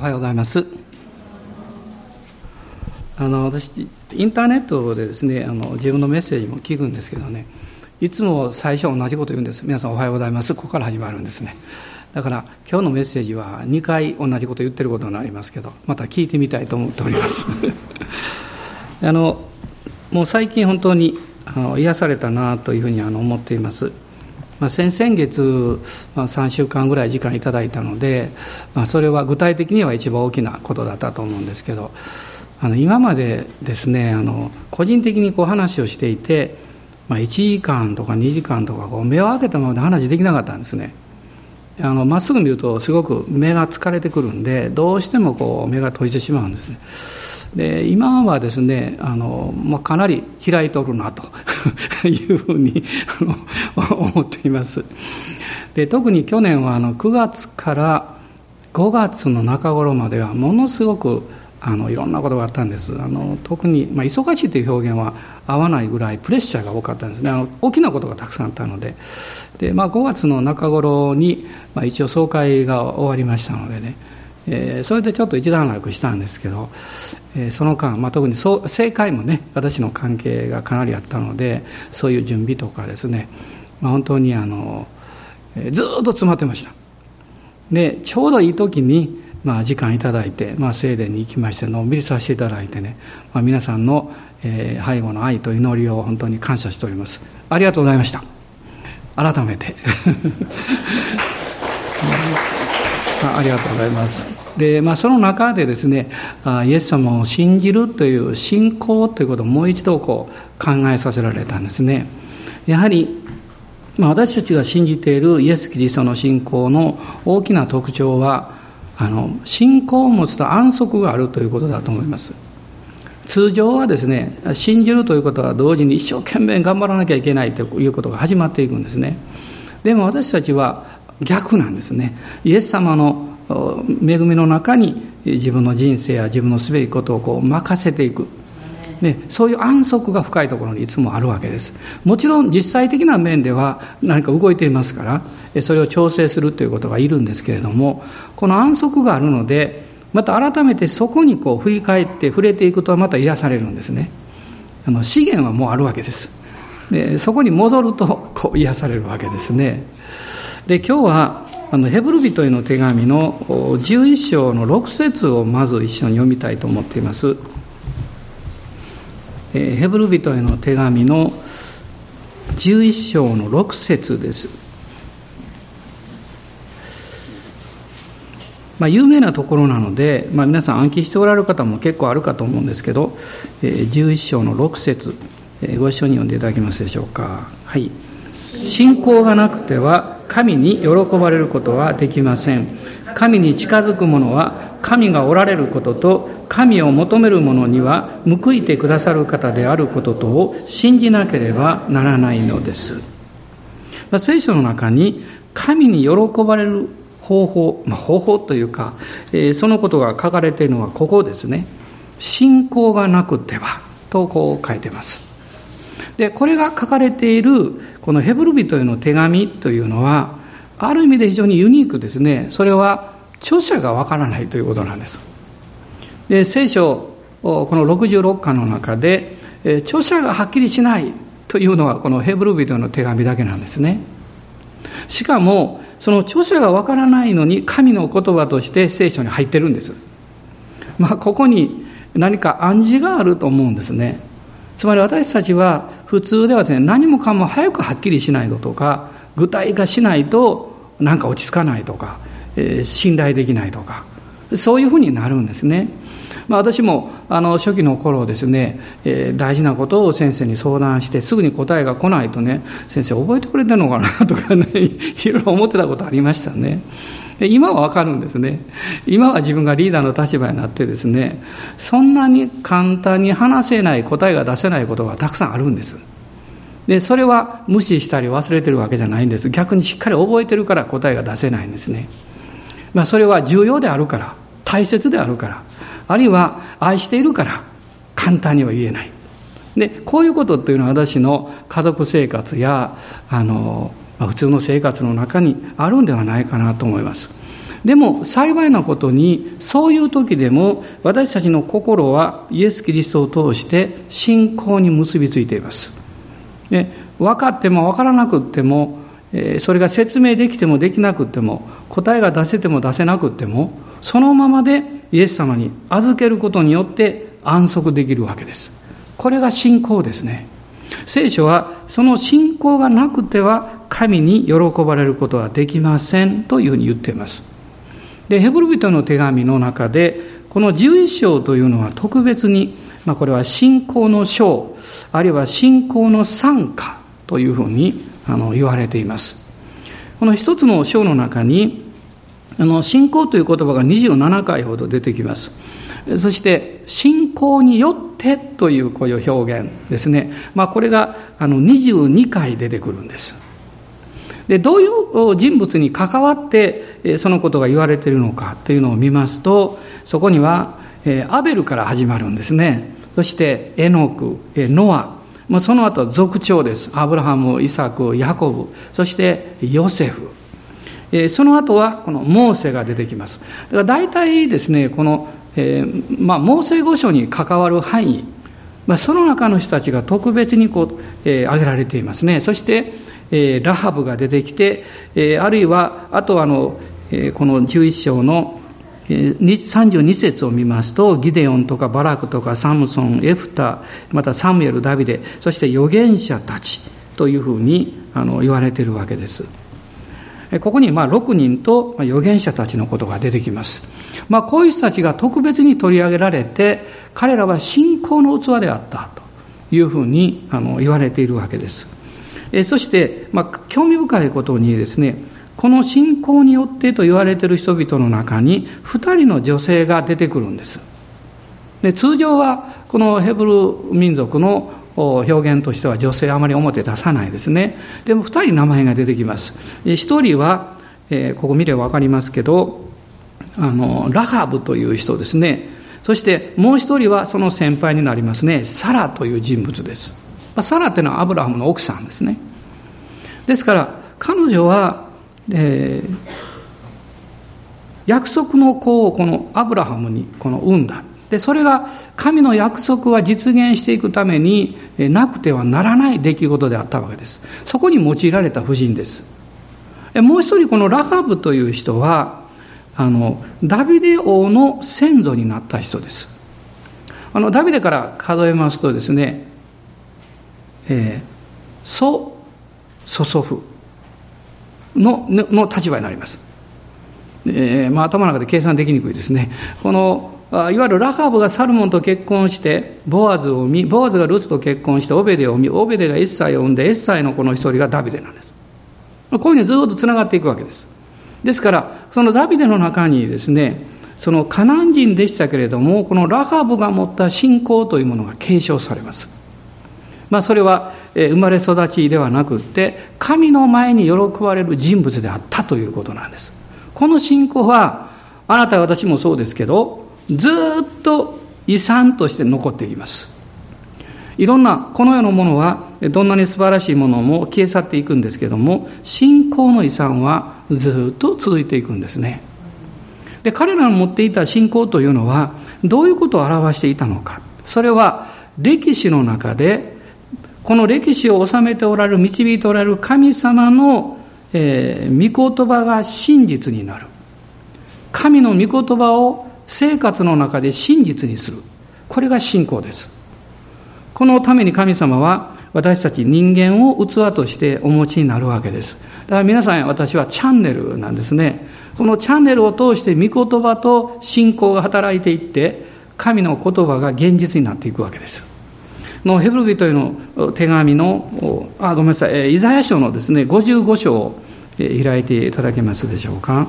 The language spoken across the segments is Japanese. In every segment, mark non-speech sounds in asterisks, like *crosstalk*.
おはようございます。あの私インターネットでですねあの自分のメッセージも聞くんですけどねいつも最初同じこと言うんです。皆さんおはようございます。ここから始まるんですね。だから今日のメッセージは2回同じこと言ってることになりますけどまた聞いてみたいと思っております。*laughs* あのもう最近本当にあの癒されたなというふうにあの思っています。まあ、先々月、まあ、3週間ぐらい時間いただいたので、まあ、それは具体的には一番大きなことだったと思うんですけどあの今までですねあの個人的にこう話をしていて、まあ、1時間とか2時間とかこう目を開けたままで話できなかったんですね。まっすぐ見るとすごく目が疲れてくるんでどうしてもこう目が閉じてしまうんですね。で今はですねあの、まあ、かなり開いとるなと *laughs* いうふうに思っています。で特に去年はあの9月から5月の中頃まではものすごくあのいろんなことがあったんです。あの特に、まあ、忙しいという表現は合わないぐらいプレッシャーが多かったんですね。あの大きなことがたくさんあったので。で、まあ、5月の中頃に、まあ、一応総会が終わりましたのでね。えー、それでちょっと一段落したんですけど、えー、その間、まあ、特にそう正解もね私の関係がかなりあったのでそういう準備とかですね、まあ、本当にあの、えー、ずっと詰まってました。でちょうどいい時に、まあ、時間いただいて、まあ、聖殿に行きましてのんびりさせていただいてね、まあ、皆さんの、えー、背後の愛と祈りを本当に感謝しております。ありがとうございました。改めて。*laughs* *laughs* ありがとうございます。で、まあ、その中でですね、イエス様を信じるという信仰ということをもう一度こう考えさせられたんですね。やはり、まあ、私たちが信じているイエス・キリストの信仰の大きな特徴は、あの信仰を持つと安息があるということだと思います。通常はですね、信じるということは同時に一生懸命頑張らなきゃいけないということが始まっていくんですね。でも私たちは逆なんですねイエス様の恵みの中に自分の人生や自分のすべきことをこう任せていく。ね、そういう安息が深いところにいつもあるわけです。もちろん実際的な面では何か動いていますからそれを調整するということがいるんですけれどもこの安息があるのでまた改めてそこにこう振り返って触れていくとまた癒されるんですね。あの資源はもうあるわけです。でそこに戻るとこう癒されるわけですね。で今日はあのヘブル人への手紙の11章の6節をまず一緒に読みたいと思っています。えヘブル人への手紙の11章の6節です。まあ、有名なところなので、まあ、皆さん暗記しておられる方も結構あるかと思うんですけど、11章の6節えご一緒に読んでいただけますでしょうか。はい。信仰がなくては神に喜ばれることはできません。神に近づく者は神がおられることと神を求める者には報いてくださる方であることとを信じなければならないのです、ま、聖書の中に神に喜ばれる方法、まあ、方法というか、えー、そのことが書かれているのはここですね。信仰がなくてはとこう書いてます。でこれが書かれているこのヘブル人への手紙というのはある意味で非常にユニークですね。それは著者がわからないということなんです。で聖書この66巻の中で著者がはっきりしないというのはこのヘブル人の手紙だけなんですね。しかもその著者がわからないのに神の言葉として聖書に入ってるんです。まあここに何か暗示があると思うんですね。つまり私たちは普通ではですね何もかも早くはっきりしないのとか具体化しないとなんか落ち着かないとか、えー、信頼できないとかそういうふうになるんですね。まあ、私もあの初期の頃ですね、えー、大事なことを先生に相談してすぐに答えが来ないとね先生覚えてくれてるのかなとかね *laughs* いろいろ思ってたことありましたね。今はわかるんですね。今は自分がリーダーの立場になってですねそんなに簡単に話せない答えが出せないことがたくさんあるんです。でそれは無視したり忘れてるわけじゃないんです。逆にしっかり覚えてるから答えが出せないんですね、まあ、それは重要であるから大切であるからあるいは愛しているから簡単には言えない。でこういうことっていうのは私の家族生活やあのまあ、普通の生活の中にあるんではないかなと思いますでも幸いなことにそういう時でも私たちの心はイエス・キリストを通して信仰に結びついています。で分かっても分からなくってもそれが説明できてもできなくっても答えが出せても出せなくってもそのままでイエス様に預けることによって安息できるわけです。これが信仰ですね。聖書はその信仰がなくては神に喜ばれることはできませんというふうに言っています。で、ヘブル人の手紙の中で、この11章というのは特別に、まあ、これは信仰の章、あるいは信仰の参加というふうにあの言われています。この一つの章の中に、あの信仰という言葉が27回ほど出てきます。そして、信仰によってというこういう表現ですね。まあ、これがあの22回出てくるんです。でどういう人物に関わってそのことが言われているのかというのを見ますとそこにはアベルから始まるんですね。そしてエノクノア。その後族長です。アブラハムイサクヤコブ。そしてヨセフ。その後はこのモーセが出てきます。だから大体ですねこの、えまあ、モーセ御書に関わる範囲。まあ、その中の人たちが特別にこう、え、挙げられていますね。そして、ラハブが出てきて、あるいはあとあの、この11章の32節を見ますとギデオンとかバラクとかサムソンエフタまたサムエルダビデそして預言者たちというふうにあの言われているわけです。ここにまあ6人と預言者たちのことが出てきます、まあ、こういう人たちが特別に取り上げられて彼らは信仰の器であったというふうにあの言われているわけです。えそして、まあ、興味深いことにですねこの信仰によってと言われている人々の中に2人の女性が出てくるんです。で通常はこのヘブル民族の表現としては女性あまり表出さないですね。でも2人名前が出てきます。1人は、えここ見れば分かりますけどあのラハブという人ですね。そしてもう1人はその先輩になりますね。サラという人物です。まあサラっていうのはアブラハムの奥さんですね。ですから彼女は、えー、約束の子をこのアブラハムにこの産んだ。でそれが神の約束は実現していくためになくてはならない出来事であったわけです。そこに用いられた婦人です。もう一人このラハブという人はあのダビデ王の先祖になった人です。あのダビデから数えますとですねえー、祖祖祖父のの立場になります。えーまあ、頭の中で計算できにくいですね。このいわゆるラハブがサルモンと結婚してボアズを産みボアズがルツと結婚してオベデを産みオベデがエッサイを産んでエッサイのこの一人がダビデなんですこういうふうにずっとつながっていくわけですですからそのダビデの中にですねそのカナン人でしたけれどもこのラハブが持った信仰というものが継承されますまあ、それは生まれ育ちではなくって神の前に喜ばれる人物であったということなんです。この信仰はあなた私もそうですけどずっと遺産として残っています。いろんなこの世のものはどんなに素晴らしいものも消え去っていくんですけども信仰の遺産はずっと続いていくんですね。で彼らの持っていた信仰というのはどういうことを表していたのか。それは歴史の中でこの歴史を治めておられる導いておられる神様の、えー、御言葉が真実になる。神の御言葉を生活の中で真実にする。これが信仰です。このために神様は私たち人間を器としてお持ちになるわけです。だから皆さん私はチャンネルなんですね。このチャンネルを通して御言葉と信仰が働いていって神の言葉が現実になっていくわけです。のヘブル人への手紙の、あ、ごめんなさい、イザヤ書のですね、55章を開いていただけますでしょうか。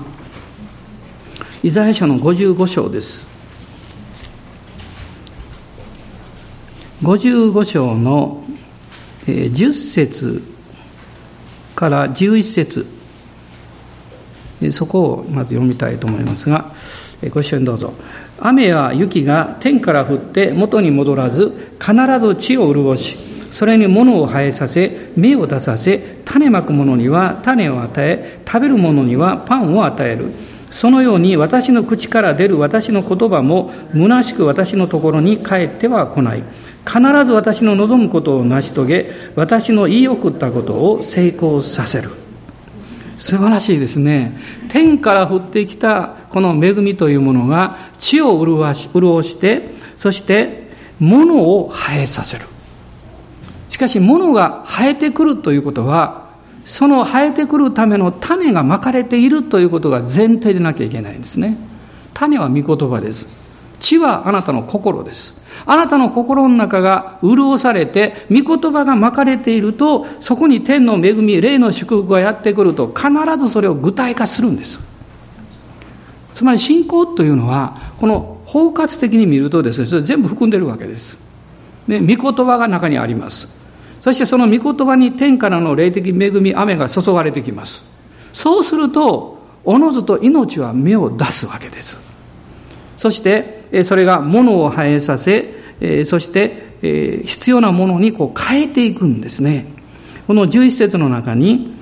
イザヤ書の55章です。55章の10節から11節そこをまず読みたいと思いますが、ご一緒にどうぞ。雨や雪が天から降って元に戻らず必ず地を潤しそれに物を生えさせ芽を出させ種まく者には種を与え食べる者にはパンを与えるそのように私の口から出る私の言葉も虚しく私のところに帰っては来ない。必ず私の望むことを成し遂げ、私の言い送ったことを成功させる。素晴らしいですね。天から降ってきたこの恵みというものが地を潤し潤して、そして物を生えさせる。しかし物が生えてくるということは、その生えてくるための種がまかれているということが前提でなきゃいけないんですね。種は御言葉です。地はあなたの心です。あなたの心の中が潤されて、御言葉がまかれていると、そこに天の恵み、霊の祝福がやってくると、必ずそれを具体化するんです。つまり信仰というのは、この包括的に見るとですね、それ全部含んでるわけです。で、御言葉が中にあります。そしてその御言葉に天からの霊的恵み、雨が注がれてきます。そうすると、おのずと命は芽を出すわけです。そして、それが物を生えさせ、そして必要なものにこう変えていくんですね。この11節の中に、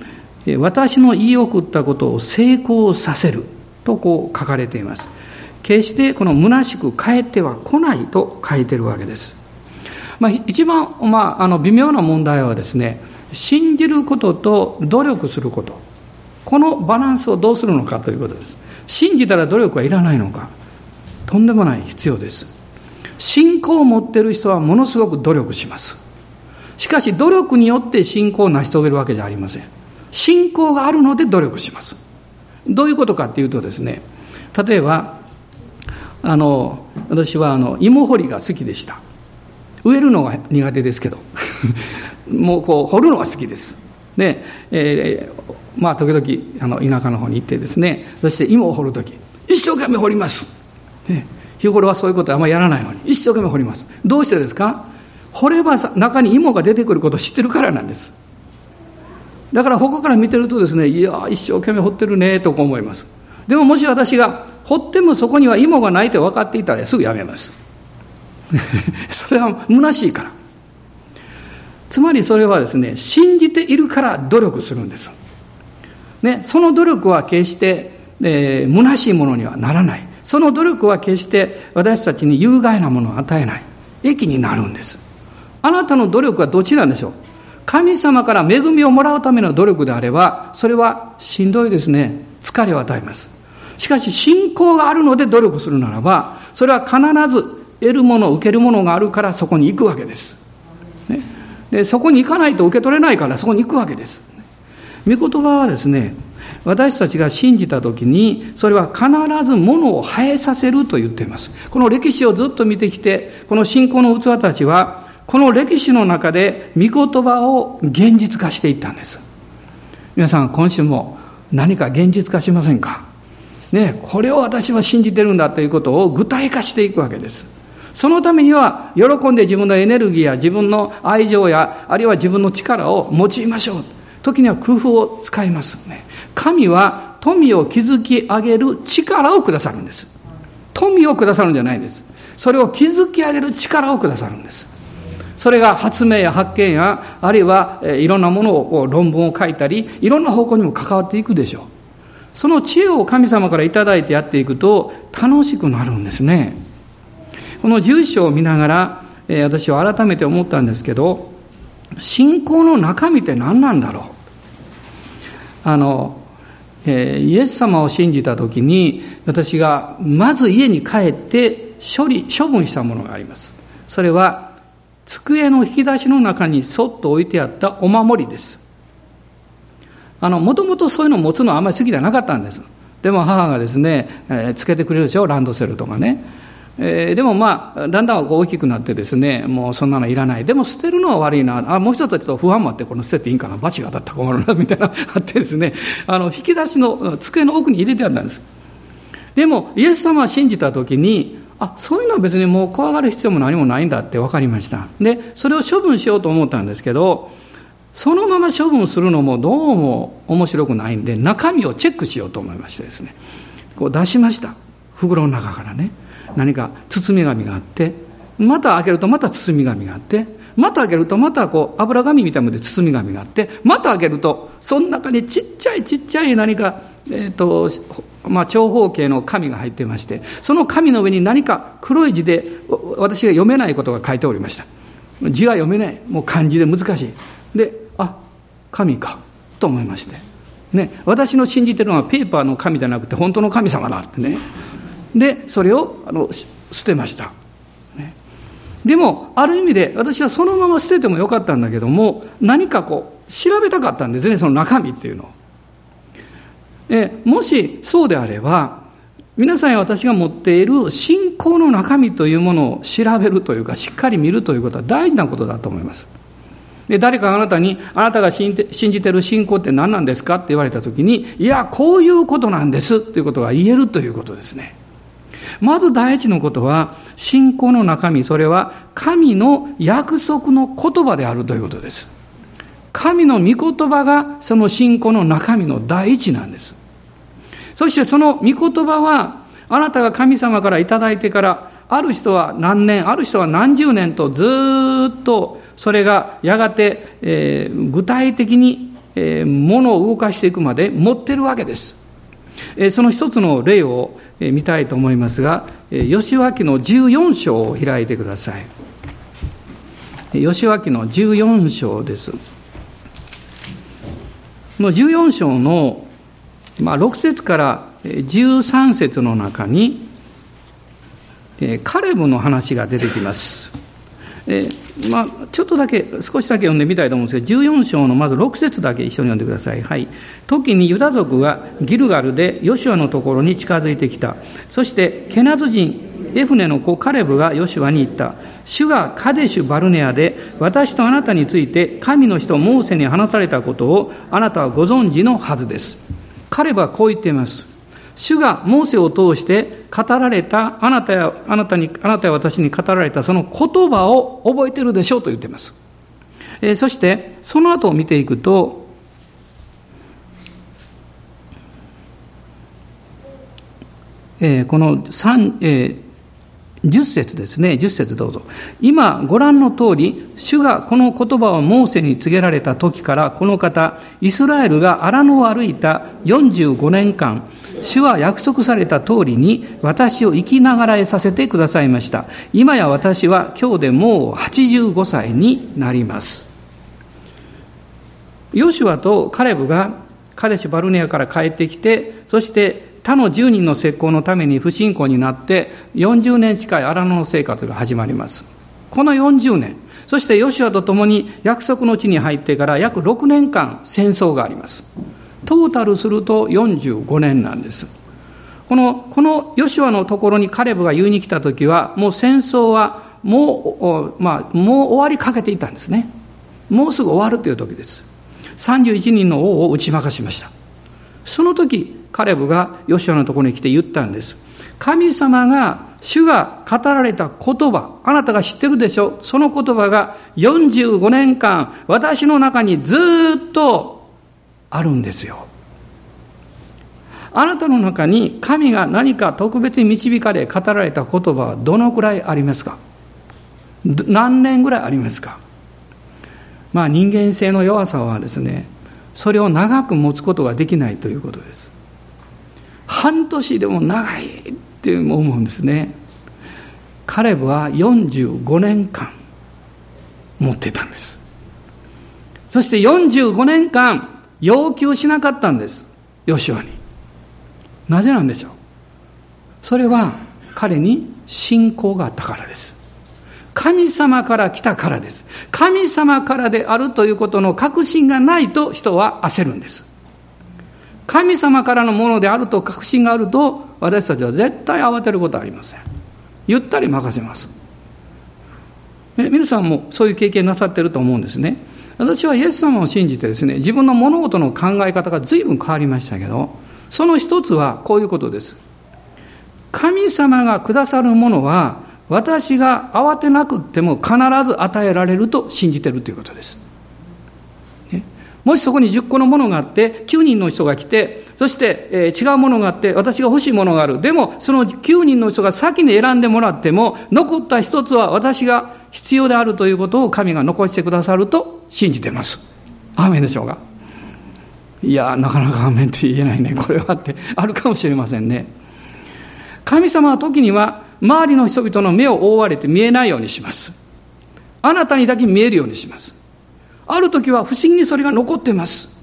私の言い送ったことを成功させるとこう書かれています。決してこの虚しく帰っては来ないと書いてるわけです。まあ、一番、まあ、あの微妙な問題はですね、信じることと努力すること。このバランスをどうするのかということです。信じたら努力はいらないのか。とんでもない必要です。信仰を持ってる人はものすごく努力します。しかし努力によって信仰を成し遂げるわけじゃありません。信仰があるので努力します。どういうことかっていうとですね例えばあの私はあの芋掘りが好きでした。植えるのが苦手ですけど。*laughs* もうこう掘るのが好きです。で、えー、まあ時々あの田舎の方に行ってですねそして芋を掘る時一生懸命掘ります、日頃はそういうことはあんまりやらないのに。一生懸命掘ります。どうしてですか？掘れば中に芋が出てくることを知ってるからなんです。だから他から見てるとですねいや一生懸命掘ってるねと思います。でももし私が掘ってもそこには芋がないと分かっていたらすぐやめます。*laughs* それは虚しいから。つまりそれはですね信じているから努力するんです。ね、その努力は決して、えー、虚しいものにはならない。その努力は決して私たちに有害なものを与えない。益になるんです。あなたの努力はどっちなんでしょう？神様から恵みをもらうための努力であればそれはしんどいですね。疲れを与えます。しかし信仰があるので努力するならばそれは必ず得るもの受けるものがあるからそこに行くわけです、ね、でそこに行かないと受け取れないからそこに行くわけです。御言葉はですね私たちが信じた時にそれは必ず物を生えさせると言っています。この歴史をずっと見てきてこの信仰の器たちはこの歴史の中で御言葉を現実化していったんです。皆さん今週も何か現実化しませんか？ねこれを私は信じてるんだということを具体化していくわけです。そのためには喜んで自分のエネルギーや自分の愛情やあるいは自分の力を用いましょう。時には工夫を使いますね。神は富を築き上げる力をくださるんです。富をくださるんじゃないんです。それを築き上げる力をくださるんです。それが発明や発見や、あるいはいろんなものを論文を書いたり、いろんな方向にも関わっていくでしょう。その知恵を神様から頂いてやっていくと楽しくなるんですね。この住所を見ながら、私は改めて思ったんですけど、信仰の中身って何なんだろう。あの、えー、イエス様を信じた時に私がまず家に帰って処理処分したものがあります。それは机の引き出しの中にそっと置いてあったお守りです。もともとそういうのを持つのはあんまり好きじゃなかったんです。でも母がですね、えー、つけてくれるでしょ？ランドセルとかね。えー、でもまあ、だんだん大きくなってですね、もうそんなのいらない。でも捨てるのは悪いな。あ、もう一つはちょっと不安もあって、この捨てていいんかな。罰が当たったら困るな、みたいな *laughs* あってですね、あの、引き出しの机の奥に入れてあったんです。でも、イエス様を信じたときに、あ、そういうのは別にもう怖がる必要も何もないんだって分かりました。で、それを処分しようと思ったんですけど、そのまま処分するのもどうも面白くないんで、中身をチェックしようと思いましてですね、こう出しました。袋の中からね。何か包み紙があってまた開けるとまた包み紙があってまた開けるとまたこう油紙みたいなので包み紙があってまた開けるとその中にちっちゃいちっちゃい何か、えーと、まあ、長方形の紙が入ってましてその紙の上に何か黒い字で私が読めないことが書いておりました。字は読めない。もう漢字で難しい。であ神か。と思いまして。ね。私の信じてるのはペーパーの神じゃなくて本当の神様だってね。でそれをあの捨てました、ね、でもある意味で私はそのまま捨ててもよかったんだけども何かこう調べたかったんですねその中身っていうの。えもしそうであれば皆さんや私が持っている信仰の中身というものを調べるというかしっかり見るということは大事なことだと思います。で誰かあなたにあなたが信じてる信仰って何なんですかって言われた時にいやこういうことなんですということが言えるということですね。まず第一のことは信仰の中身それは神の約束の言葉であるということです神の御言葉がその信仰の中身の第一なんですそしてその御言葉は、あなたが神様から頂いてから、ある人は何年、ある人は何十年とずっとそれがやがて、えー、具体的に、えー、物を動かしていくまで持ってるわけです。その一つの例を、見たいと思いますが、吉脇の14章を開いてください。吉脇の14章です。この14章のまあ、6節から13節の中に、カレブの話が出てきます。まあ、ちょっとだけ、少しだけ読んでみたいと思うんですけど、14章のまず6節だけ一緒に読んでください。はい。時にユダ族がギルガルでヨシュアのところに近づいてきた。そして、ケナズ人、エフネの子カレブがヨシュアに言った。主がカデシュ・バルネアで私とあなたについて神の人モーセに話されたことをあなたはご存知のはずです。彼はこう言っています。主がモーセを通して語られた、あなたや、あなたに、あなたや私に語られたその言葉を覚えてるでしょうと言っています。えー、そして、その後を見ていくと、えー、この3、えー、10節ですね。10節どうぞ。今、ご覧の通り、主がこの言葉をモーセに告げられた時から、この方、イスラエルが荒野を歩いた45年間、主は約束された通りに私を生きながらえさせてくださいました。今や私は今日でもう85歳になります。ヨシュアとカレブがカデシュ・バルネアから帰ってきて、そして他の10人の石膏のために不信仰になって40年近い荒野の生活が始まりますこの40年そしてヨシュアと共に約束の地に入ってから約6年間戦争がありますトータルすると45年なんです。このこのヨシュアのところにカレブが言いに来た時はもう戦争はもう,、まあ、もう終わりかけていたんですね。もうすぐ終わるという時です。31人の王を打ち負かしました。その時カレブがヨシュアのところに来て言ったんです。神様が、主が語られた言葉、あなたが知ってるでしょ？その言葉が45年間、私の中にずっとあるんですよ。あなたの中に神が何か特別に導かれ語られた言葉はどのくらいありますか？何年ぐらいありますか？まあ人間性の弱さはですね、それを長く持つことができないということです。半年でも長いって思うんですね彼は45年間持ってたんですそして45年間要求しなかったんですヨシュアに。なぜなんでしょう？それは彼に信仰があったからです。神様から来たからです。神様からであるということの確信がないと人は焦るんです。神様からのものであると確信があると私たちは絶対慌てることはありません。ゆったり任せます。皆さんもそういう経験なさってると思うんですね。私はイエス様を信じてですね自分の物事の考え方が随分変わりましたけどその一つはこういうことです。神様がくださるものは私が慌てなくても必ず与えられると信じてるということです。ね。もしそこに10個のものがあって、9人の人が来て、そして、えー、違うものがあって、私が欲しいものがある。でも、その9人の人が先に選んでもらっても、残った一つは私が必要であるということを神が残してくださると信じてます。アーメンでしょうか。いやなかなかアーメンって言えないね。これはってあるかもしれませんね。神様は時には周りの人々の目を覆われて見えないようにします。あなたにだけ見えるようにします。ある時は不思議にそれが残ってます。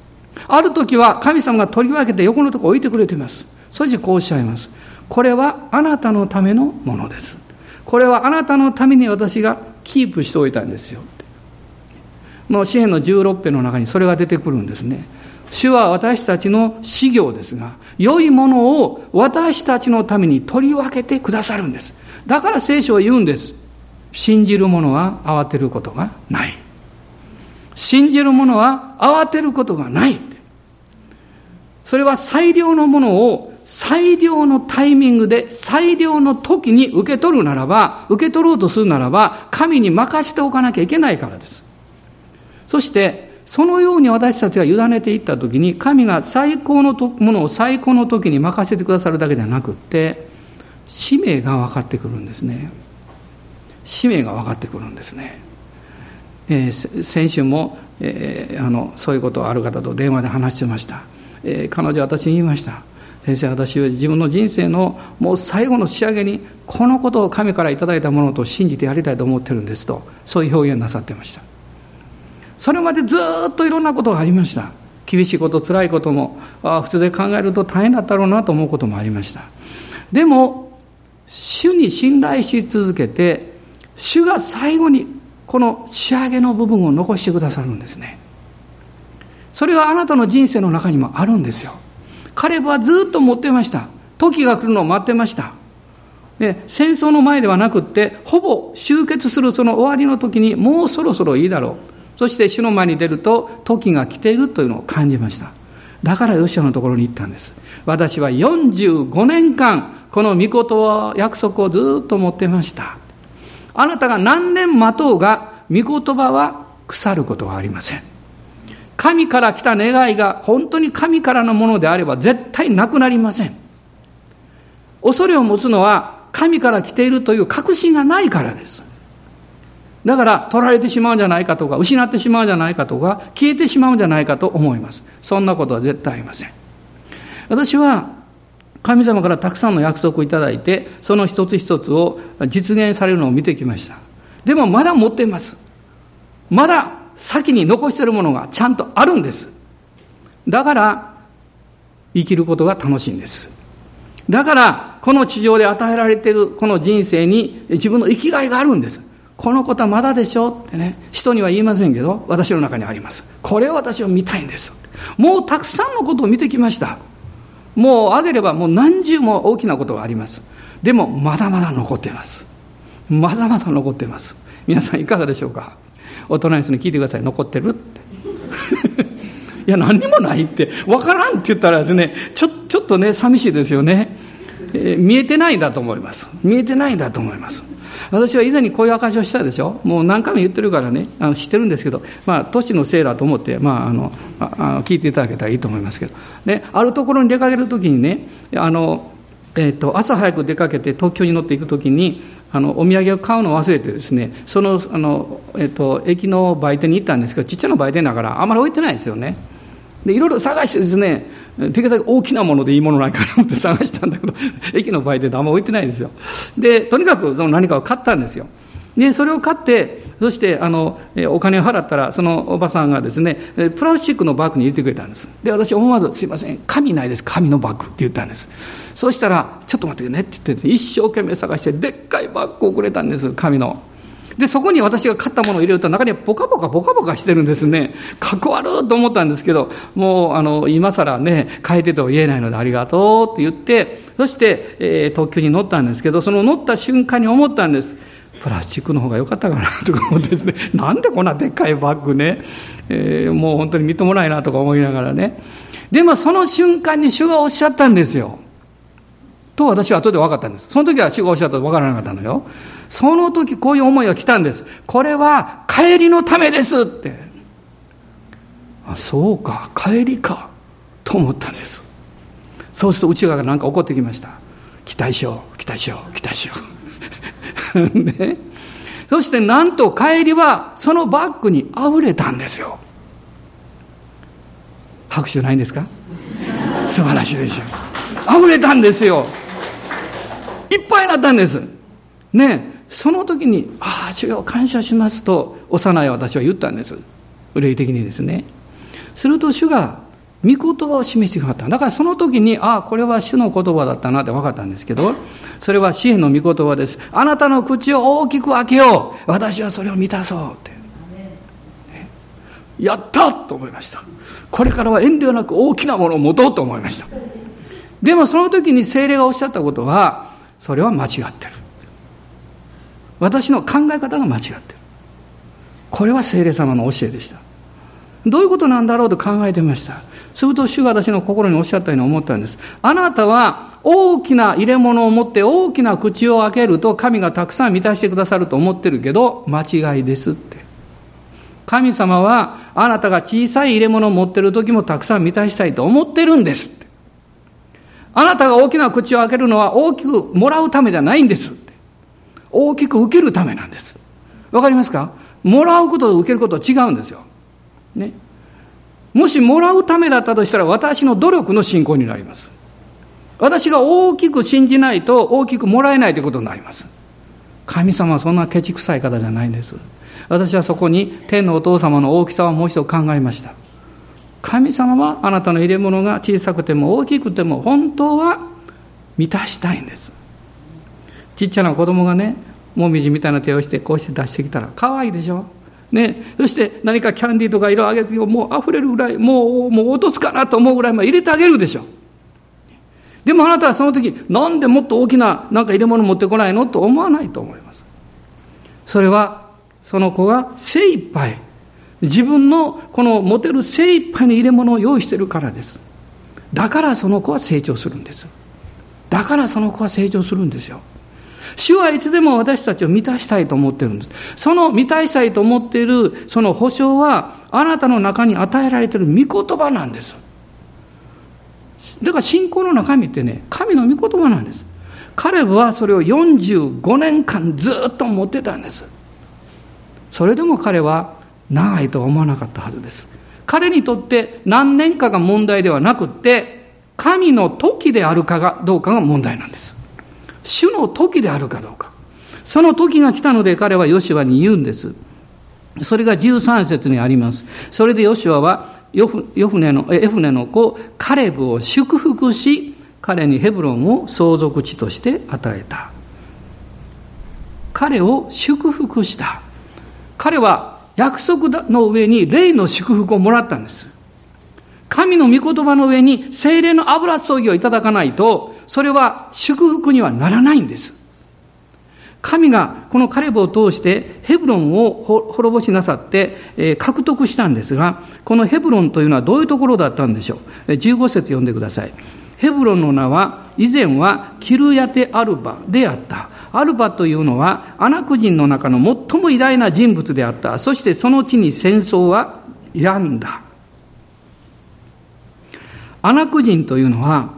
ある時は神様が取り分けて横のとこ置いてくれています。そしてこうおっしゃいます。これはあなたのためのものです。これはあなたのために私がキープしておいたんですよ。もう詩篇の16編の中にそれが出てくるんですね。主は私たちの修行ですが良いものを私たちのために取り分けてくださるんです。だから聖書は言うんです。信じる者は慌てることがない。信じる者は慌てることがないそれは最良のものを最良のタイミングで最良の時に受け取るならば受け取ろうとするならば神に任せておかなきゃいけないからです。そしてそのように私たちが委ねていった時に神が最高のものを最高の時に任せてくださるだけではなくって使命が分かってくるんですね。使命が分かってくるんですね、えー、先週も、えー、あのそういうことある方と電話で話してました、えー、彼女私に言いました。先生私は自分の人生のもう最後の仕上げにこのことを神から頂いたものと信じてやりたいと思ってるんですとそういう表現なさってました。それまでずっといろんなことがありました。厳しいこと辛いこともあ普通で考えると大変だったろうなと思うこともありました。でも主に信頼し続けて主が最後にこの仕上げの部分を残してくださるんですね。それはあなたの人生の中にもあるんですよ。彼はずっと持ってました。時が来るのを待ってました。で戦争の前ではなくってほぼ終結するその終わりの時にもうそろそろいいだろう。そして主の前に出ると時が来ているというのを感じました。だからヨシアのところに行ったんです。私は45年間この御事は約束をずっと持ってました。あなたが何年待とうが御言葉は腐ることはありません。神から来た願いが本当に神からのものであれば絶対なくなりません。恐れを持つのは神から来ているという確信がないからです。だから取られてしまうんじゃないかとか失ってしまうんじゃないかとか消えてしまうんじゃないかと思います。そんなことは絶対ありません。私は神様からたくさんの約束をいただいてその一つ一つを実現されるのを見てきました。でもまだ持っています。まだ先に残しているものがちゃんとあるんです。だから生きることが楽しいんです。だからこの地上で与えられているこの人生に自分の生きがいがあるんです。このことはまだでしょうってね。人には言いませんけど私の中にあります。これを私は見たいんです。もうたくさんのことを見てきました。もうあげればもう何十も大きなことがあります。でもまだまだ残っています。まだまだ残っています。皆さんいかがでしょうか？大人の人に聞いてください。残ってるって。*laughs* いや何にもないって。分からんって言ったらですねちょちょっとね寂しいですよね、えー、見えてないんだと思います。見えてないんだと思います。私は以前にこういう証しをしたでしょ。もう何回も言ってるからね。あの知ってるんですけど、まあ、都市のせいだと思って、まあ、あのあの聞いていただけたらいいと思いますけど、ね、あるところに出かける時にねあの、えーと、朝早く出かけて東京に乗っていく時にあのお土産を買うのを忘れてですねそのあの、えーと、駅の売店に行ったんですけどちっちゃな売店だからあんまり置いてないですよね。でいろいろ探してですねできるだけ大きなものでいいものないかなと思って探したんだけど *laughs* 駅の売店であんま置いてないんですよ。でとにかくその何かを買ったんですよ。でそれを買ってそしてあのお金を払ったらそのおばさんがですねプラスチックのバッグに入れてくれたんです。で私思わず「すいません紙ないです紙のバッグ」って言ったんです。そしたら「ちょっと待ってね」って言って、一生懸命探してでっかいバッグをくれたんです紙の。でそこに私が買ったものを入れると中にはポカポカポカポカしてるんですね。かっこ悪いと思ったんですけどもうあの今更ね変えてとは言えないのでありがとうって言ってそして、えー、特急に乗ったんですけどその乗った瞬間に思ったんです。プラスチックの方が良かったかなとか思ってですね *laughs* なんでこんなでっかいバッグね、えー、もう本当にみっともないなとか思いながらねでもその瞬間に主がおっしゃったんですよと私は後で分かったんですその時は主がおっしゃったと分からなかったのよその時こういう思いが来たんです。これは帰りのためですって。あ、そうか、帰りか、と思ったんです。そうすると内側が何か起こってきました。期待しよう、期待しよう、期待しよう。*laughs* ね。そしてなんと帰りはそのバッグにあふれたんですよ。拍手ないんですか？*laughs* 素晴らしいでしょ溢れたんですよ。いっぱいになったんです。ね。その時に「ああ主よ感謝します」と幼い私は言ったんです。霊的にですね。すると主が御言葉を示してくださった。だからその時にああこれは主の言葉だったなって分かったんですけどそれは支援の御言葉です。あなたの口を大きく開けよう。私はそれを満たそうって。やったと思いました。これからは遠慮なく大きなものを持とうと思いました。でもその時に精霊がおっしゃったことはそれは間違ってる。私の考え方が間違ってる。これは精霊様の教えでした。どういうことなんだろうと考えてみました。すると主が私の心におっしゃったように思ったんです。あなたは大きな入れ物を持って大きな口を開けると神がたくさん満たしてくださると思ってるけど間違いですって。神様はあなたが小さい入れ物を持ってる時もたくさん満たしたいと思ってるんですって。あなたが大きな口を開けるのは大きくもらうためじゃないんですって。大きく受けるためなんです。わかりますか？もらうことと受けることは違うんですよ。ね。もしもらうためだったとしたら私の努力の信仰になります。私が大きく信じないと大きくもらえないということになります。神様はそんなケチくさい方じゃないんです。私はそこに天のお父様の大きさをもう一度考えました。神様はあなたの入れ物が小さくても大きくても本当は満たしたいんです。ちっちゃな子供がね、もみじみたいな手をしてこうして出してきたら可愛いでしょ？ね、そして何かキャンディーとか色あげつけをもう溢れるぐらいもうもう落とすかなと思うぐらいまで入れてあげるでしょ。でもあなたはその時なんでもっと大きななんか入れ物持ってこないのと思わないと思います。それはその子が精一杯自分のこの持てる精一杯の入れ物を用意してるからです。だからその子は成長するんです。だからその子は成長するんですよ。主はいつでも私たちを満たしたいと思ってるんです。その満たしたいと思っているその保証は、あなたの中に与えられている御言葉なんです。だから信仰の中身ってね、神の御言葉なんです。彼はそれを45年間ずっと持ってたんです。それでも彼は長いとは思わなかったはずです。彼にとって何年かが問題ではなくって、神の時であるかがどうかが問題なんです。主の時であるかどうか。その時が来たので彼はヨシュアに言うんです。それが13節にあります。それでヨシュアはヨフヨフネのエフネの子カレブを祝福し、彼にヘブロンを相続地として与えた。彼を祝福した。彼は約束の上に霊の祝福をもらったんです。神の御言葉の上に精霊の油注ぎをいただかないと、それは祝福にはならないんです。神がこのカレブを通してヘブロンを滅ぼしなさって、獲得したんですが、このヘブロンというのはどういうところだったんでしょう。15節読んでください。ヘブロンの名は以前はキルヤテ・アルバであった。アルバというのはアナク人の中の最も偉大な人物であった。そしてその地に戦争は病んだ。アナク人というのは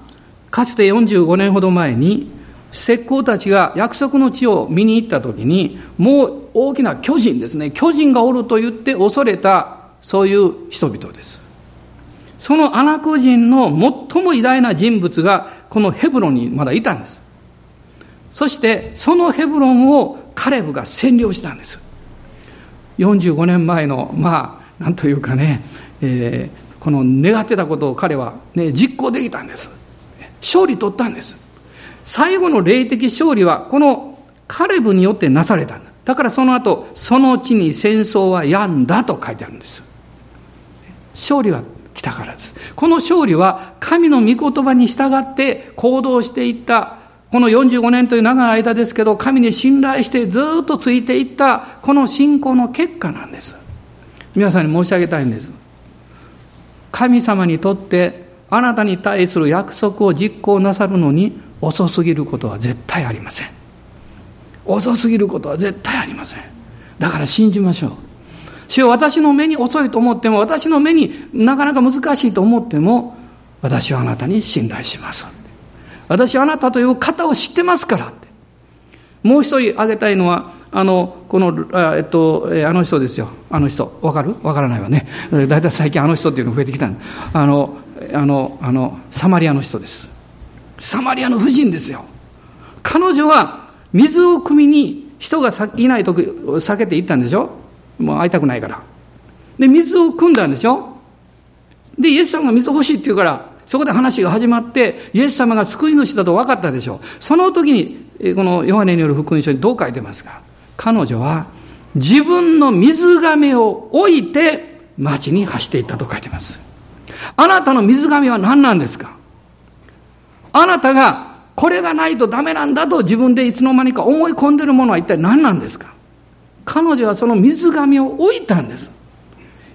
かつて45年ほど前に石膏たちが約束の地を見に行った時にもう大きな巨人ですね巨人がおると言って恐れたそういう人々です。そのアナク人の最も偉大な人物がこのヘブロンにまだいたんです。そしてそのヘブロンをカレブが占領したんです。45年前のまあなんというかね、えー、この願ってたことを彼は、ね、実行できたんです。勝利取ったんです。最後の霊的勝利はこのカレブによってなされたんだ。だからその後、その地に戦争は病んだと書いてあるんです。勝利は来たからです。この勝利は神の御言葉に従って行動していった、この45年という長い間ですけど、神に信頼してずっとついていったこの信仰の結果なんです。皆さんに申し上げたいんです。神様にとってあなたに対する約束を実行なさるのに遅すぎることは絶対ありません。遅すぎることは絶対ありません。だから信じましょう。主よ私の目に遅いと思っても私の目になかなか難しいと思っても私はあなたに信頼します。私はあなたという方を知ってますからもう一人挙げたいのはあの、この、えっと、あの人ですよ。あの人。わかる？わからないわね。だいたい最近あの人っていうの増えてきたあの、あの、あの、サマリアの人です。サマリアの夫人ですよ。彼女は水を汲みに人がいない時避けて行ったんでしょ？もう会いたくないから。で、水を汲んだんでしょ？で、イエス様が水欲しいって言うから、そこで話が始まって、イエス様が救い主だと分かったでしょ？う。その時に、このヨハネによる福音書にどう書いてますか？彼女は自分の水亀を置いて町に走っていったと書いてます。あなたの水亀は何なんですか？あなたがこれがないとダメなんだと自分でいつの間にか思い込んでるものは一体何なんですか？彼女はその水亀を置いたんです。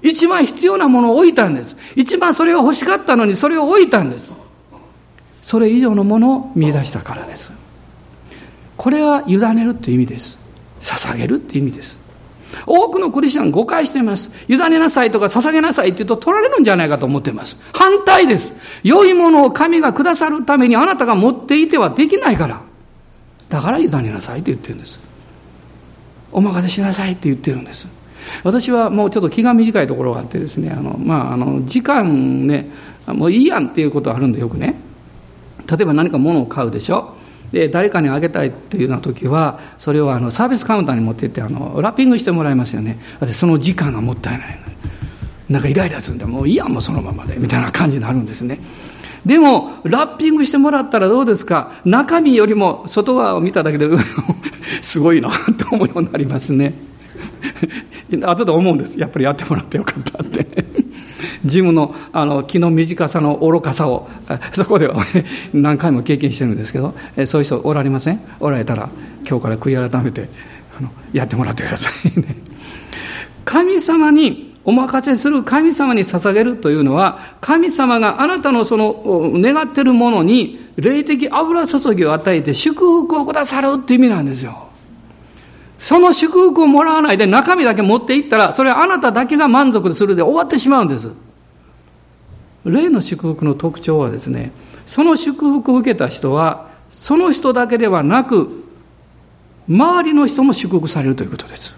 一番必要なものを置いたんです。一番それが欲しかったのにそれを置いたんです。それ以上のものを見出したからです。これは委ねるという意味です。捧げるっていう意味です。多くのクリスチャン誤解しています。委ねなさいとか捧げなさいって言うと取られるんじゃないかと思っています。反対です。良いものを神がくださるためにあなたが持っていてはできないから。だから委ねなさいって言ってるんです。お任せしなさいって言ってるんです。私はもうちょっと気が短いところがあってですね、あの、まあ、あの、時間ね、もういいやんっていうことあるんでよくね。例えば何か物を買うでしょ。で誰かにあげたいというような時はそれをあのサービスカウンターに持っていってあのラッピングしてもらいますよね。私その時間がもったいないなんかイライラするんでもういいやもうそのままで。みたいな感じになるんですね。でもラッピングしてもらったらどうですか？中身よりも外側を見ただけですごいなと思うようになりますね。*laughs* 後で思うんです。やっぱりやってもらってよかったって。ジムのあの気の短さの愚かさを *laughs* そこでは *laughs* 何回も経験してるんですけどそういう人おられません？おられたら今日から悔い改めてあのやってもらってください。ね *laughs* 神様にお任せする神様に捧げるというのは神様があなたのその願ってるものに霊的油注ぎを与えて祝福をくださるって意味なんですよ。その祝福をもらわないで中身だけ持っていったらそれはあなただけが満足するで終わってしまうんです。霊の祝福の特徴はですねその祝福を受けた人はその人だけではなく周りの人も祝福されるということです。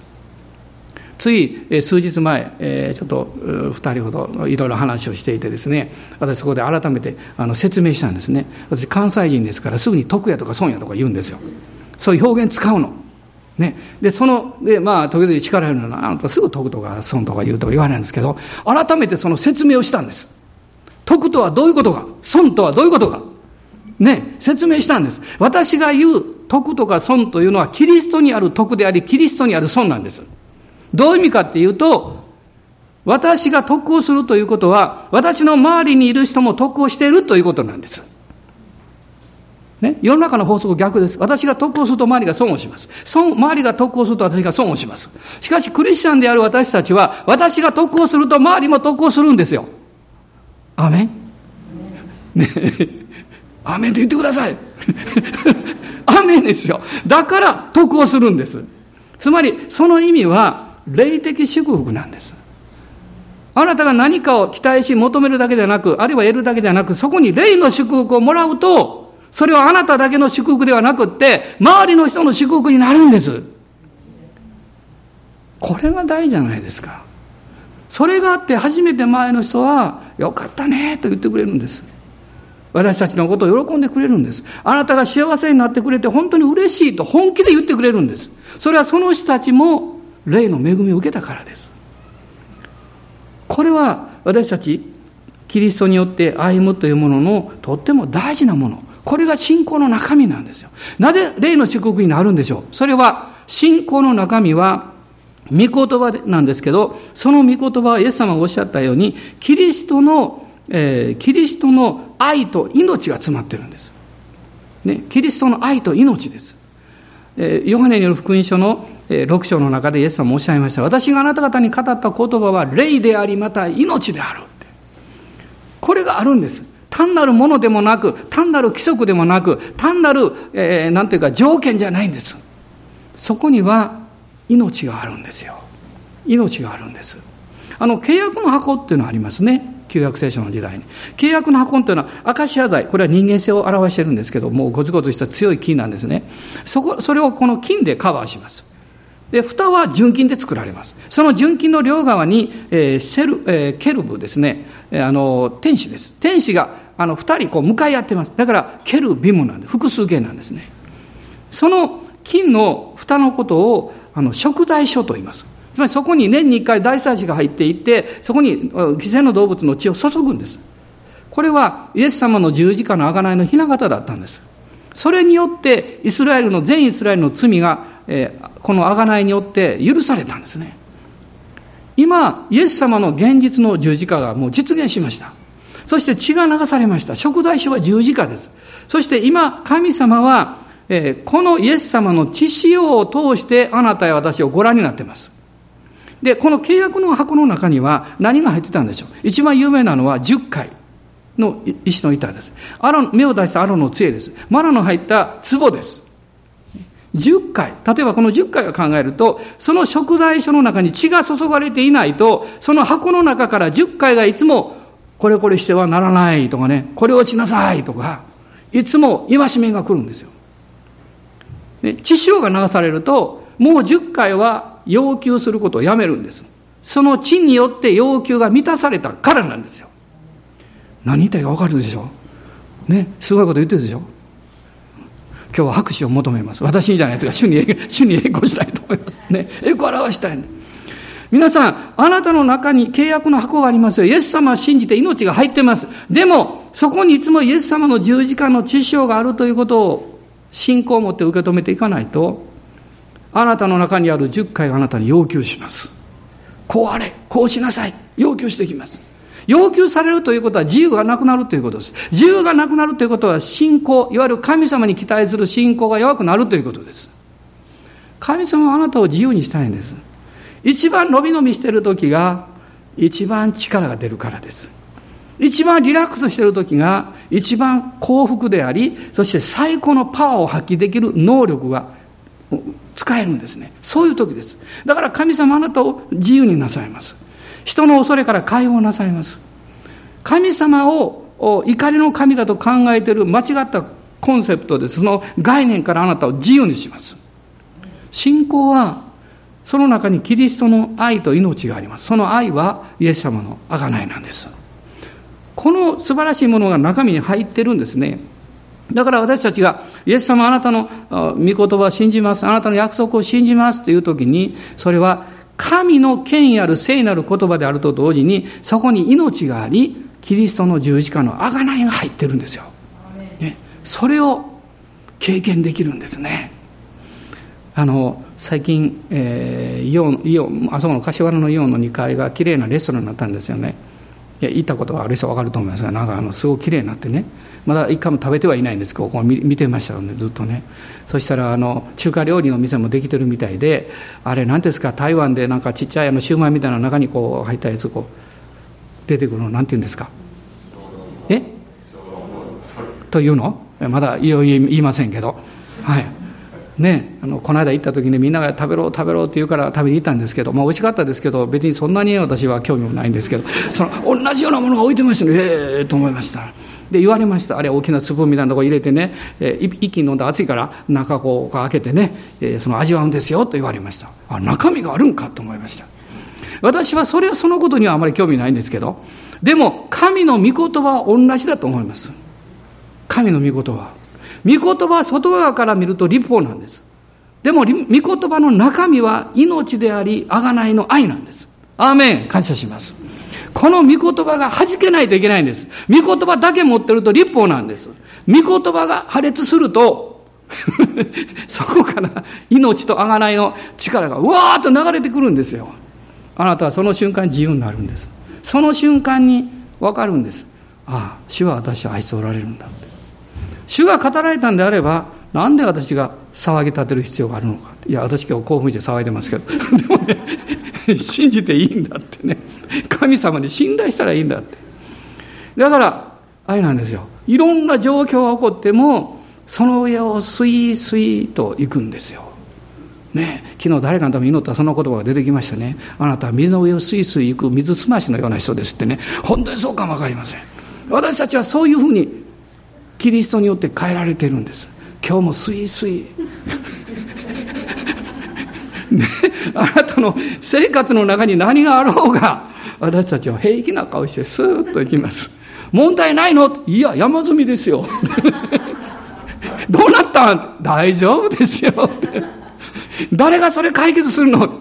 つい数日前ちょっと2人ほどいろいろ話をしていてですね私そこで改めて説明したんですね。私関西人ですからすぐに徳やとか損やとか言うんですよ。そういう表現使うの。ね、でそのでまあ時々力いるのはあなたすぐ徳とか損とか言うとか言わないんですけど改めてその説明をしたんです徳とはどういうことか損とはどういうことか。ね、説明したんです。私が言う徳とか損というのはキリストにある徳であり、キリストにある損なんです。どういう意味かっていうと、私が得をするということは、私の周りにいる人も得をしているということなんです。ね、世の中の法則逆です。私が得をすると周りが損をします。損、周りが得をすると私が損をします。しかし、クリスチャンである私たちは、私が得をすると周りも得をするんですよ。アメンねアメンと言ってください。*laughs* アメンですよ。だから得をするんです。つまり、その意味は、霊的祝福なんです。あなたが何かを期待し求めるだけではなく、あるいは得るだけではなく、そこに霊の祝福をもらうと、それはあなただけの祝福ではなくって、周りの人の祝福になるんです。これが大じゃないですか。それがあって初めて前の人は、よかったねと言ってくれるんです。私たちのことを喜んでくれるんです。あなたが幸せになってくれて本当に嬉しいと本気で言ってくれるんです。それはその人たちも霊の恵みを受けたからです。これは私たちキリストによって歩むというもののとっても大事なもの。これが信仰の中身なんですよ。なぜ霊の祝福になるんでしょう？それは信仰の中身は御言葉なんですけど、その御言葉はイエス様がおっしゃったように、キリストの、えー、キリストの愛と命が詰まってるんです。ね、キリストの愛と命です。えー、ヨハネによる福音書の、6章の中でイエス様もおっしゃいました。私があなた方に語った言葉は霊であり、また命であるって。これがあるんです。単なるものでもなく、単なる規則でもなく、単なる、えー、なんていうか条件じゃないんです。そこには命があるんですよ。命があるんです。あの契約の箱っていうのがありますね。旧約聖書の時代に。契約の箱っていうのはアカシア材。これは人間性を表してるんですけどもうゴツゴツした強い木なんですね。そこそれをこの金でカバーします。で蓋は純金で作られます。その純金の両側に、えーセルえーケルブですね。あの天使です。天使があの2人こう向かい合ってます。だからケルビムなんで複数形なんですね。その金の蓋のことをあの食材所と言います。つまりそこに年に1回大祭司が入っていってそこに犠牲の動物の血を注ぐんです。これはイエス様の十字架の贖いの雛形だったんです。それによってイスラエルの全イスラエルの罪が、えーこの贖いによって許されたんですね。今イエス様の現実の十字架がもう実現しました。そして血が流されました。食材所は十字架です。そして今神様は、えーこのイエス様の血潮を通してあなたや私をご覧になっています。でこの契約の箱の中には何が入ってたんでしょう。一番有名なのは10回の石の板です。アロ目を出したアロの杖です。マナの入った壺です。10回例えばこの10回を考えるとその食材所の中に血が注がれていないとその箱の中から10回がいつもこれこれしてはならないとかねこれをしなさいとかいつも戒めが来るんですよ。ね血潮が流されるともう10回は要求することをやめるんです。その血によって要求が満たされたからなんですよ。何言いたいか分かるでしょねすごいこと言ってるでしょ。今日は拍手を求めます。私じゃないですが主に主に栄光したいと思います。ね栄光を表したい皆さんあなたの中に契約の箱がありますよ。イエス様を信じて命が入ってます。でもそこにいつもイエス様の十字架の知性があるということを信仰を持って受け止めていかないとあなたの中にある10回があなたに要求します。こうあれこうしなさい。要求してきます。要求されるということは自由がなくなるということです。自由がなくなるということは信仰いわゆる神様に期待する信仰が弱くなるということです。神様はあなたを自由にしたいんです。一番伸び伸びしている時が一番力が出るからです。一番リラックスしている時が一番幸福でありそして最高のパワーを発揮できる能力が使えるんですね。そういう時です。だから神様あなたを自由になさいます。人の恐れから解放なさいます。神様を怒りの神だと考えている間違ったコンセプトでその概念からあなたを自由にします。信仰はその中にキリストの愛と命があります。その愛はイエス様の贖いなんです。この素晴らしいものが中身に入ってるんですね。だから私たちが、イエス様あなたのあ御言葉を信じます、あなたの約束を信じますというときに、それは神の権威ある聖なる言葉であると同時に、そこに命があり、キリストの十字架の贖いが入ってるんですよ。ね、それを経験できるんですね。あの最近、えーイオンイオンあそこの柏原のイオンの2階が綺麗なレストランになったんですよね。いや行ったことがある人分かると思いますがなんかあのすごく綺麗になってね。まだ一回も食べてはいないんですけどここ見見てましたよねずっとね。そしたらあの中華料理の店もできてるみたいであれ何ですか台湾でなんかちっちゃいあのシューマイみたいな中にこう入ったやつこう出てくるの何て言うんですか。え？というの？まだ言い言いませんけど。はい。ね、あのこの間行った時にみんなが食べろ食べろって言うから食べに行ったんですけど、まあ、美味しかったですけど別にそんなに私は興味もないんですけどその同じようなものが置いてましたねええと思いました。で言われました。あれ大きなスプーンみたいなとこ入れてね、えー一気に飲んだ熱いから中こう開けてね、えーその味わうんですよと言われました。あ中身があるんかと思いました。私はそれはそのことにはあまり興味ないんですけどでも神の御言葉は同じだと思います。神の御言葉御言葉は外側から見ると立法なんです。でも御言葉の中身は命であり贖いの愛なんです。アーメン。感謝します。この御言葉が弾けないといけないんです。御言葉だけ持ってると立法なんです。御言葉が破裂すると *laughs* そこから命と贖いの力がうわーっと流れてくるんですよ。あなたはその瞬間自由になるんです。その瞬間に分かるんです。ああ主は私を愛しておられるんだって。主が語られたんであればなんで私が騒ぎ立てる必要があるのか。いや私今日興奮して騒いでますけど。*laughs* でもね信じていいんだってね。神様に信頼したらいいんだって。だからあれなんですよ。いろんな状況が起こってもその上をスイスイと行くんですよ。ね、昨日誰かのために祈ったその言葉が出てきましたね。あなたは水の上をスイスイ行く水すましのような人ですってね。本当にそうかも分かりません。私たちはそういうふうにキリストによって変えられてるんです今日もスイスイ *laughs* ね、あなたの生活の中に何があろうが、私たちは平気な顔してスーッと行きます。問題ないの？いや、山積みですよ。*laughs* どうなったん？大丈夫ですよ。誰がそれ解決するの？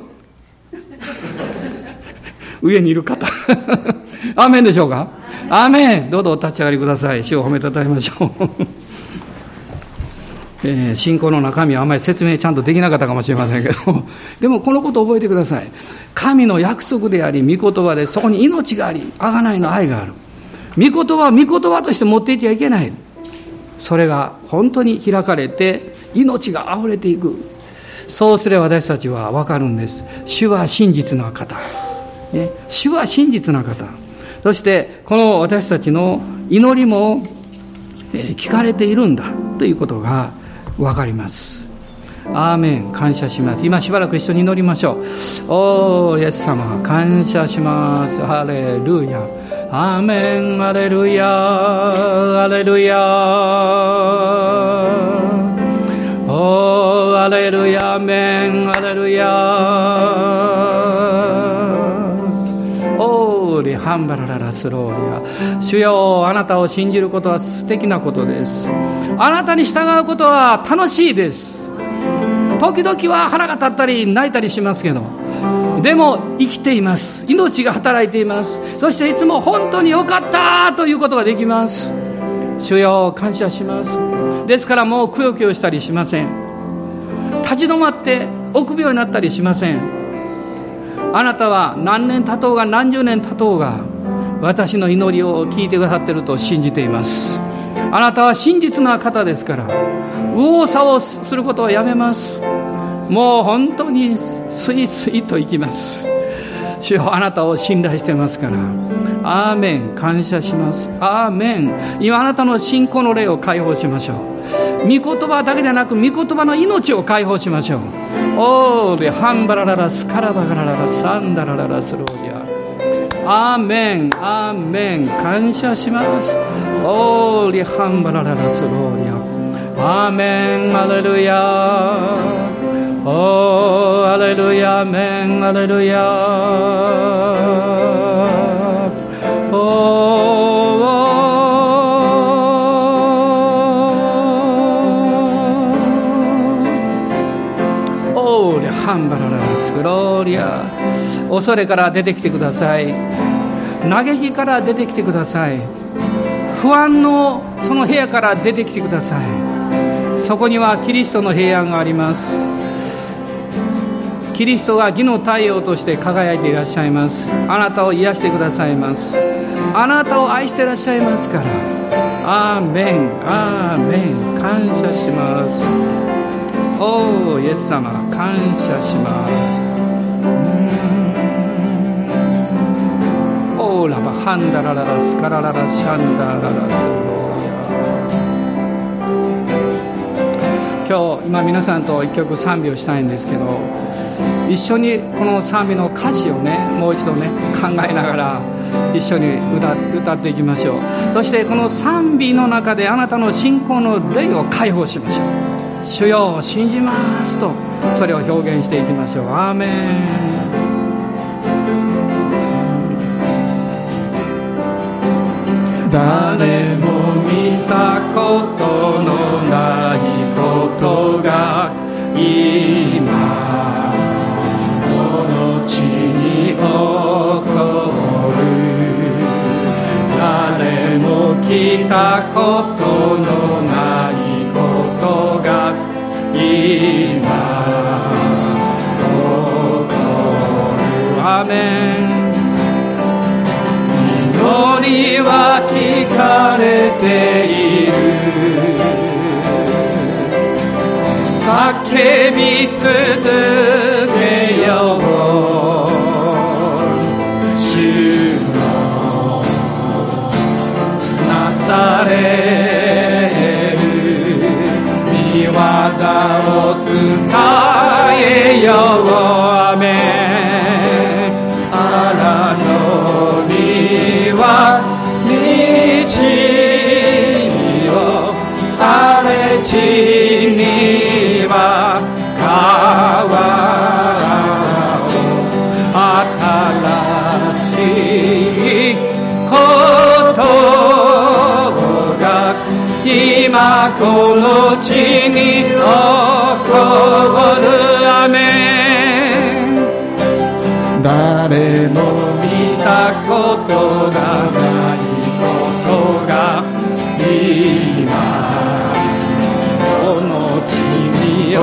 上にいる方。*laughs* アメンでしょうか？アメンどうぞお立ち上がりください。主を褒めたたえましょう。*laughs* えー、信仰の中身はあまり説明ちゃんとできなかったかもしれませんけど、*laughs* でもこのことを覚えてください。神の約束であり、御言葉でそこに命があり、贖いの愛がある。御言葉は御言葉として持っていてはいけない。それが本当に開かれて、命が溢れていく。そうすれば私たちは分かるんです。主は真実な方。ね、主は真実な方。そしてこの私たちの祈りも聞かれているんだということが分かります。アーメン感謝します。今しばらく一緒に祈りましょう。おおイエス様感謝します。ハレルヤ。アーメンハレルヤ。ハレルヤ。おーハレルヤ。メンハレルヤ。リハンバララ。スローリア主よあなたを信じることは素敵なことです。あなたに従うことは楽しいです。時々は腹が立ったり泣いたりしますけどでも生きています。命が働いています。そしていつも本当によかったということができます。主よ感謝します。ですからもうくよくよしたりしません。立ち止まって臆病になったりしません。あなたは何年経とうが何十年経とうが私の祈りを聞いてくださっていると信じています。あなたは真実な方ですから右往左往することはやめます。もう本当にスイスイと行きます。主よあなたを信頼してますからアーメン感謝します。アーメン。今あなたの信仰の霊を解放しましょう。御言葉だけでなく御言葉の命を解放しましょう。オーベハンバラララスカラバガラララサンダラララスローリアアーメンアーメン感謝しますオーリハンバラララスローリアアーメンアレルヤオーアレルヤメンアレルヤオーハンバララスグローリア恐れから出てきてください嘆きから出てきてください。不安のその部屋から出てきてください。そこにはキリストの平安があります。キリストが義の太陽として輝いていらっしゃいます。あなたを癒してくださいます。あなたを愛していらっしゃいますから。アーメン。アーメン。感謝します。おおイエス様感謝します。ラバハンダラララスカラララシャンダララス。今日今皆さんと一曲賛美をしたいんですけど一緒にこの賛美の歌詞をねもう一度ね考えながら一緒に歌歌っていきましょう。そしてこの賛美の中であなたの信仰の霊を解放しましょう。主よ信じますとそれを表現していきましょう。アーメン。誰も見たことのないことが今この地に起こる。誰も来たことのないことが今起こる。アかれている。叫び続けよう主のなされる。見業をえよあこの地に起こる雨。誰も見たことがないことが今。この地に起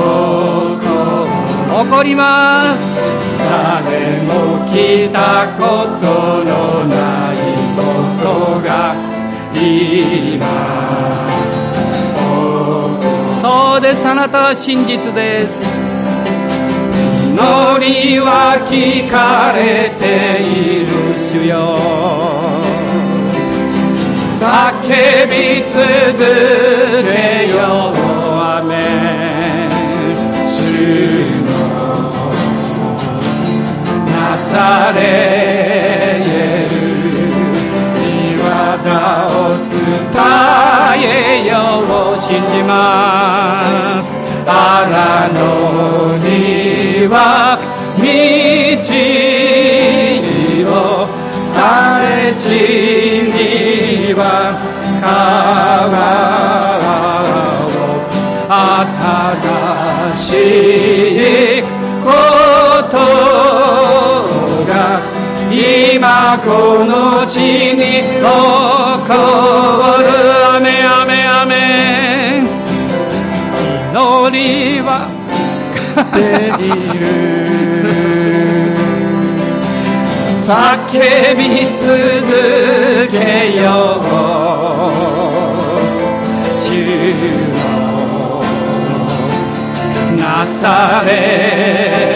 こります誰も聞いたことのないことが今。ですあなたは真実です。祈りは聞かれている主よ。叫び続けよ。うアメ主のなされ。伝えよう信じますあらのには道をされ地には川を新しいこと今この地に起こる雨雨雨。祈りは。ている。叫び続けよう。主のなされ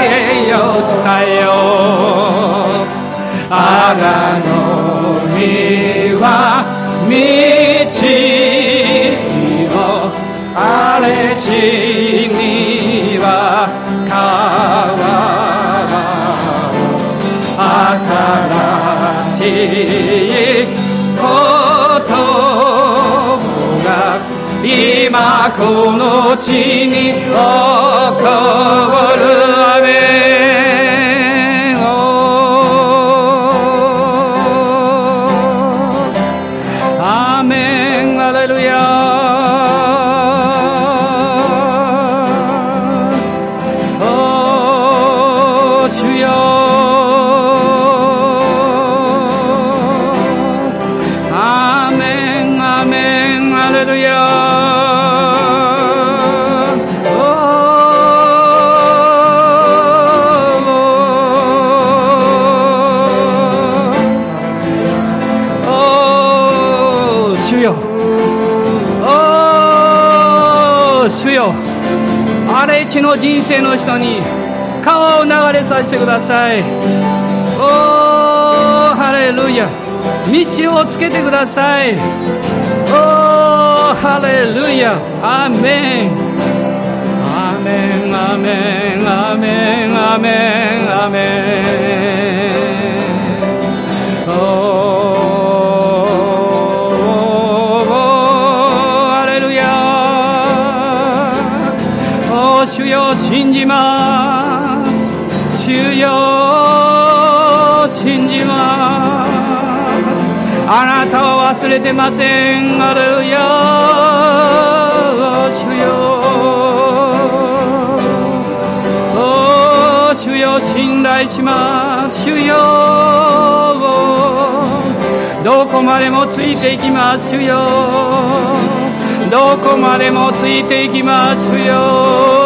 えよ伝えよあらのみは道を荒れ地この地に起こる荒れ地の人生の人に川を流れさせてください。おおハレルヤ道をつけてください。おおハレルヤアメンアメンアメンアメンアメン信じます。主よ信じます。あなたは忘れてません。アレルヤ主よ。お主よ信頼します。主よ。どこまでもついていきます。主よ。どこまでもついていきます。よ。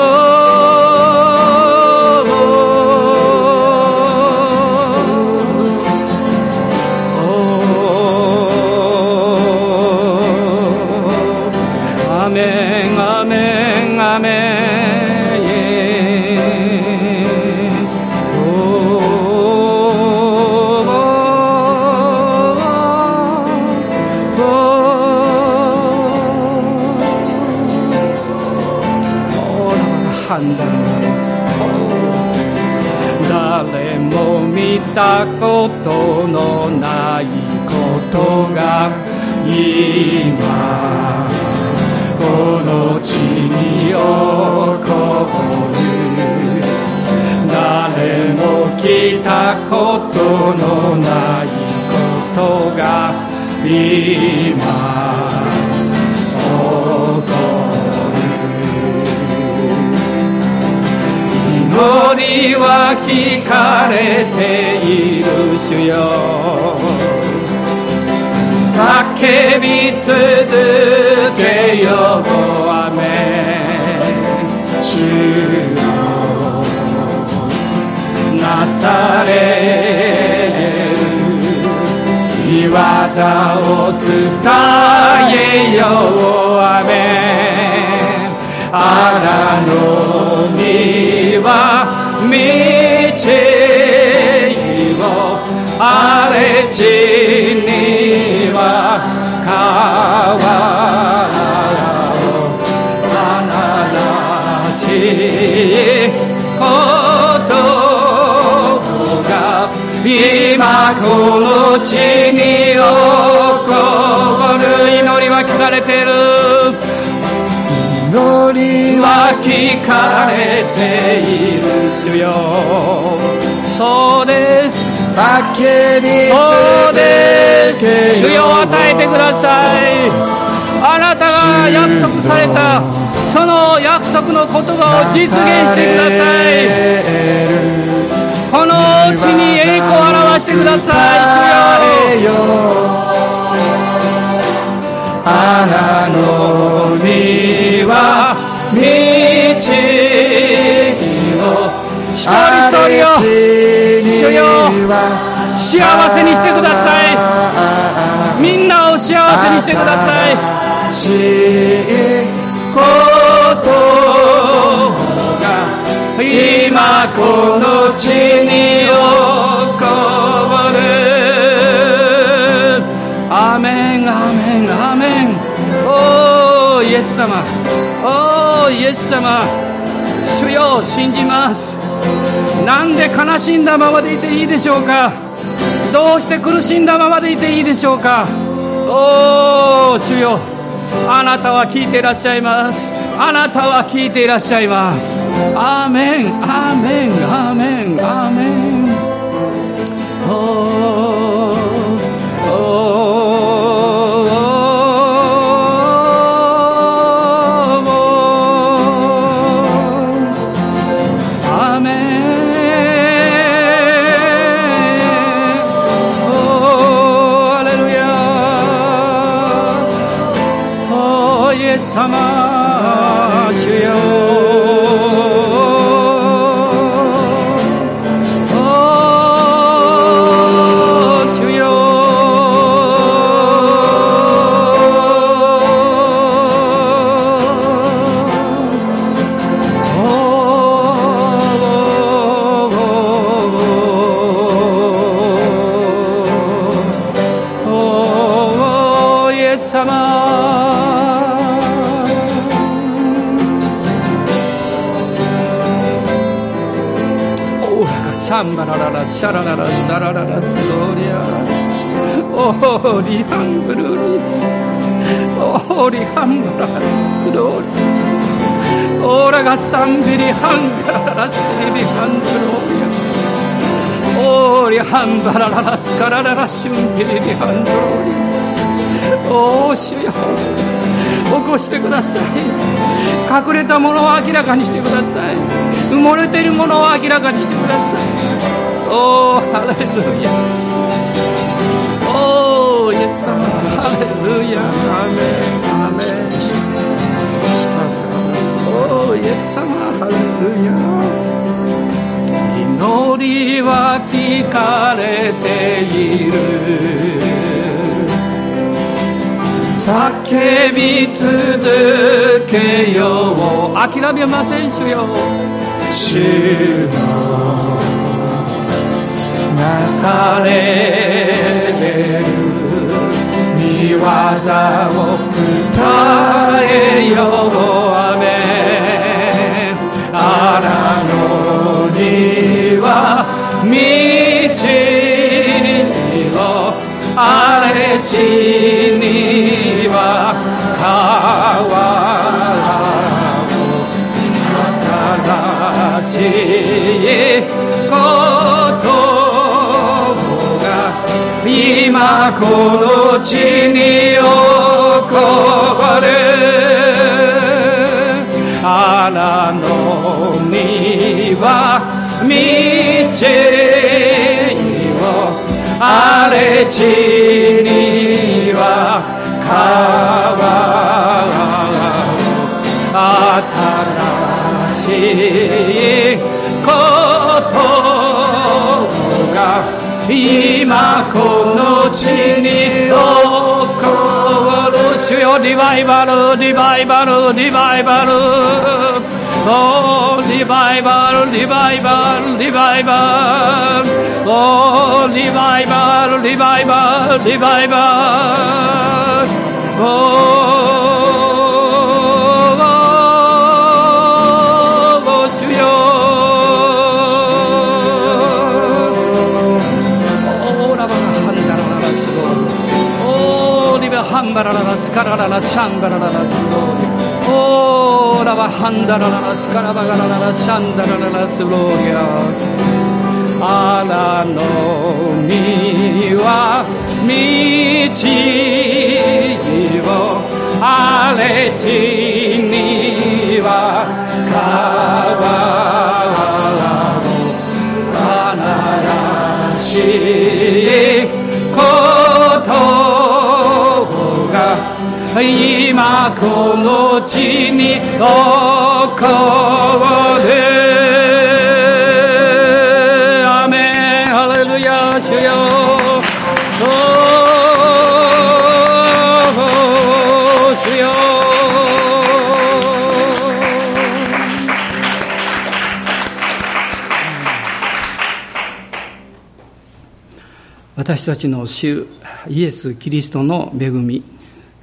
たことのないことが今この地に起こる。誰も聞いたことのないこことが今りは聞かれている主よ。叫び続けようアメ主よ。なされる。見業を伝えようアメあらのには道を荒れ地には川を花らしいことが今この地に起こる祈りは聞かれてるかれている主よ。そうです。叫びそうです。主よ与えてください。あなたが約束されたその約束の言葉を実現してください。この地に栄光を表してください。主よ。あなのには道を一人一人を。主よ幸せにしてくださいみんなを。幸せにしてくださいしいことが今この地に起こるアメンアメンアメンおーイエス様イエス様主よ信じます。なんで悲しんだままでいていいでしょうか？どうして苦しんだままでいていいでしょうか？おお主よ。あなたは聞いていらっしゃいます。あなたは聞いていらっしゃいます。アーメンアーメンアーメンアーメン。sama バラララシャラララスローリア。オーリハンブルリスオーリハンバラスローリオーラがサンビリハンガララスリビハンブローリア。オーリハンバラララスカラララシュンビリビハンドローリおー主よ。起こしてください。隠れたものを明らかにしてください。埋もれているものを明らかにしてください。おーハレルヤおーイエス様ハレルヤアメンアメンおーイエス様ハレルヤ祈りは聞かれている。叫び続けよう。諦めません主よ。主のなされる見業を伝えようアメンあらのには道を荒れ地には川を新しいことが今この地に起こるあらの身は道を荒れ地には川新しい今この地に起こる主よリバイバルリバイバルリバイバル。おリバイバルリバイバルリバイバルおリバイバルリバイバルリバイバルおンバラララスカラララシャンバラララスローリオーラバハンダラララスカラバガラララシャンダラララスローリアあらの身は道を荒れ地には川を悲し今この地に起こるアメン。ハレルヤ。主よ。主よ。私たちの主イエス・キリストの恵み。